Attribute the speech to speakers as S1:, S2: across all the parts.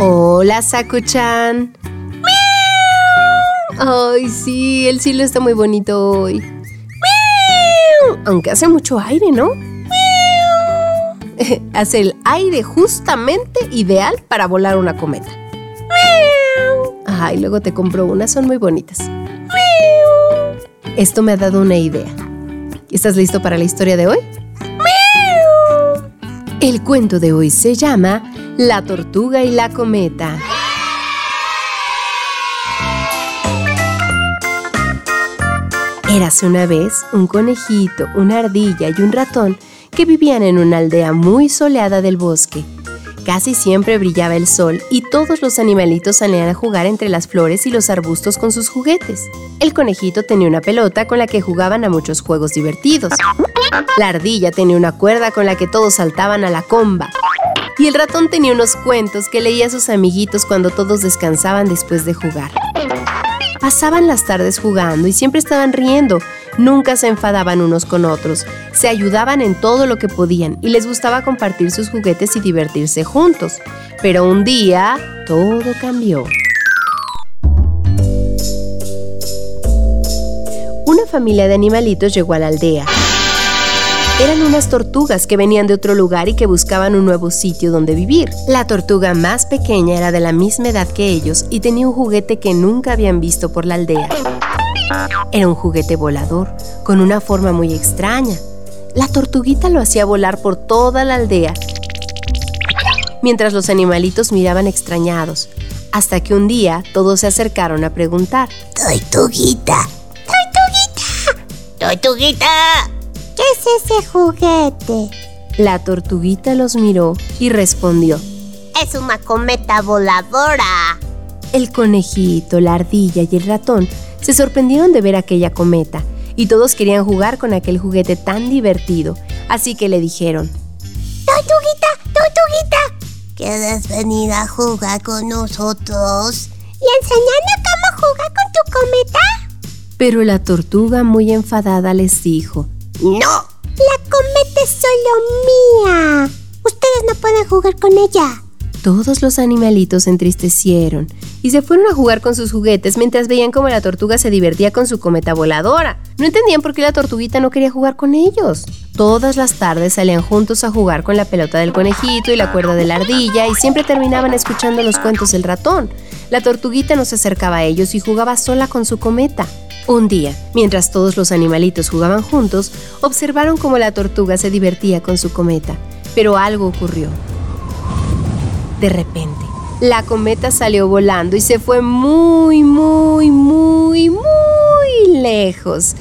S1: Hola, Sakuchan. Ay, sí, el cielo está muy bonito hoy. Aunque hace mucho aire, ¿no? hace el aire justamente ideal para volar una cometa. Ay, luego te compro unas, son muy bonitas. Esto me ha dado una idea. ¿Estás listo para la historia de hoy? El cuento de hoy se llama la tortuga y la cometa. Érase una vez un conejito, una ardilla y un ratón que vivían en una aldea muy soleada del bosque. Casi siempre brillaba el sol y todos los animalitos salían a jugar entre las flores y los arbustos con sus juguetes. El conejito tenía una pelota con la que jugaban a muchos juegos divertidos. La ardilla tenía una cuerda con la que todos saltaban a la comba. Y el ratón tenía unos cuentos que leía a sus amiguitos cuando todos descansaban después de jugar. Pasaban las tardes jugando y siempre estaban riendo. Nunca se enfadaban unos con otros. Se ayudaban en todo lo que podían y les gustaba compartir sus juguetes y divertirse juntos. Pero un día todo cambió. Una familia de animalitos llegó a la aldea. Eran unas tortugas que venían de otro lugar y que buscaban un nuevo sitio donde vivir. La tortuga más pequeña era de la misma edad que ellos y tenía un juguete que nunca habían visto por la aldea. Era un juguete volador, con una forma muy extraña. La tortuguita lo hacía volar por toda la aldea, mientras los animalitos miraban extrañados, hasta que un día todos se acercaron a preguntar.
S2: ¡Tortuguita! ¡Tortuguita! ¡Tortuguita! ¿Qué es ese juguete?
S1: La tortuguita los miró y respondió.
S2: Es una cometa voladora.
S1: El conejito, la ardilla y el ratón se sorprendieron de ver aquella cometa y todos querían jugar con aquel juguete tan divertido, así que le dijeron,
S2: ¡Tortuguita, tortuguita! ¿Quieres venir a jugar con nosotros? ¿Y enseñarnos cómo jugar con tu cometa?
S1: Pero la tortuga muy enfadada les dijo,
S2: ¡No! La cometa es solo mía. Ustedes no pueden jugar con ella.
S1: Todos los animalitos se entristecieron y se fueron a jugar con sus juguetes mientras veían cómo la tortuga se divertía con su cometa voladora. No entendían por qué la tortuguita no quería jugar con ellos. Todas las tardes salían juntos a jugar con la pelota del conejito y la cuerda de la ardilla y siempre terminaban escuchando los cuentos del ratón. La tortuguita no se acercaba a ellos y jugaba sola con su cometa. Un día, mientras todos los animalitos jugaban juntos, observaron cómo la tortuga se divertía con su cometa, pero algo ocurrió. De repente, la cometa salió volando y se fue muy, muy, muy, muy lejos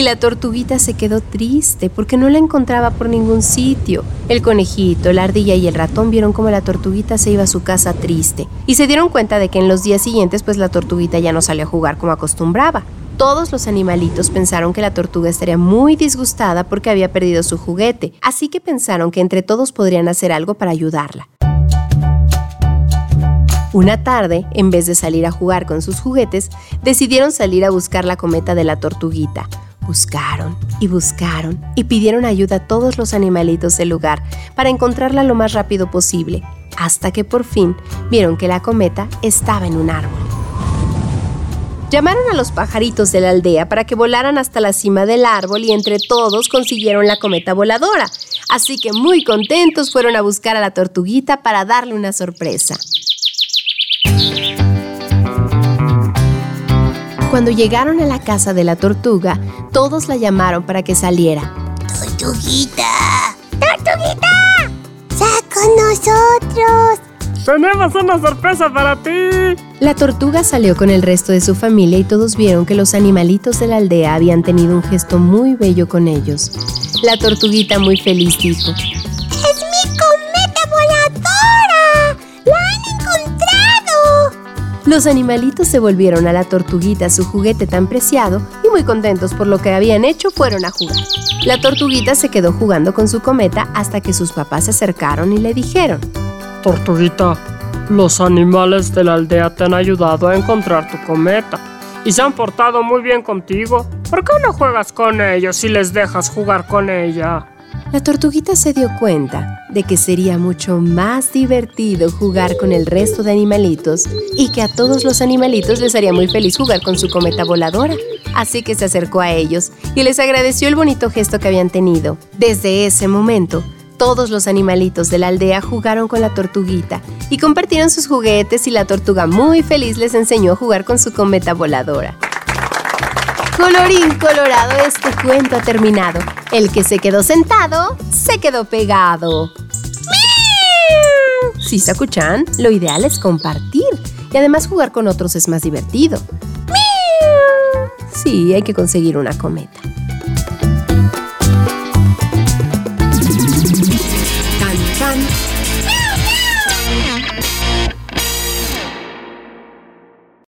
S1: y la tortuguita se quedó triste porque no la encontraba por ningún sitio. El conejito, la ardilla y el ratón vieron cómo la tortuguita se iba a su casa triste y se dieron cuenta de que en los días siguientes pues la tortuguita ya no salió a jugar como acostumbraba. Todos los animalitos pensaron que la tortuga estaría muy disgustada porque había perdido su juguete, así que pensaron que entre todos podrían hacer algo para ayudarla. Una tarde, en vez de salir a jugar con sus juguetes, decidieron salir a buscar la cometa de la tortuguita. Buscaron y buscaron y pidieron ayuda a todos los animalitos del lugar para encontrarla lo más rápido posible, hasta que por fin vieron que la cometa estaba en un árbol. Llamaron a los pajaritos de la aldea para que volaran hasta la cima del árbol y entre todos consiguieron la cometa voladora. Así que muy contentos fueron a buscar a la tortuguita para darle una sorpresa. Cuando llegaron a la casa de la tortuga, todos la llamaron para que saliera.
S2: ¡Tortuguita! ¡Tortuguita! ¡Sal con nosotros!
S3: ¡Tenemos una sorpresa para ti!
S1: La tortuga salió con el resto de su familia y todos vieron que los animalitos de la aldea habían tenido un gesto muy bello con ellos. La tortuguita muy feliz dijo, Los animalitos se volvieron a la tortuguita su juguete tan preciado y muy contentos por lo que habían hecho fueron a jugar. La tortuguita se quedó jugando con su cometa hasta que sus papás se acercaron y le dijeron,
S3: Tortuguita, los animales de la aldea te han ayudado a encontrar tu cometa y se han portado muy bien contigo. ¿Por qué no juegas con ellos y les dejas jugar con ella?
S1: La tortuguita se dio cuenta de que sería mucho más divertido jugar con el resto de animalitos y que a todos los animalitos les haría muy feliz jugar con su cometa voladora. Así que se acercó a ellos y les agradeció el bonito gesto que habían tenido. Desde ese momento, todos los animalitos de la aldea jugaron con la tortuguita y compartieron sus juguetes y la tortuga muy feliz les enseñó a jugar con su cometa voladora. Colorín colorado, este cuento ha terminado. El que se quedó sentado, se quedó pegado. Si se escuchan, lo ideal es compartir y además jugar con otros es más divertido. Sí, hay que conseguir una cometa.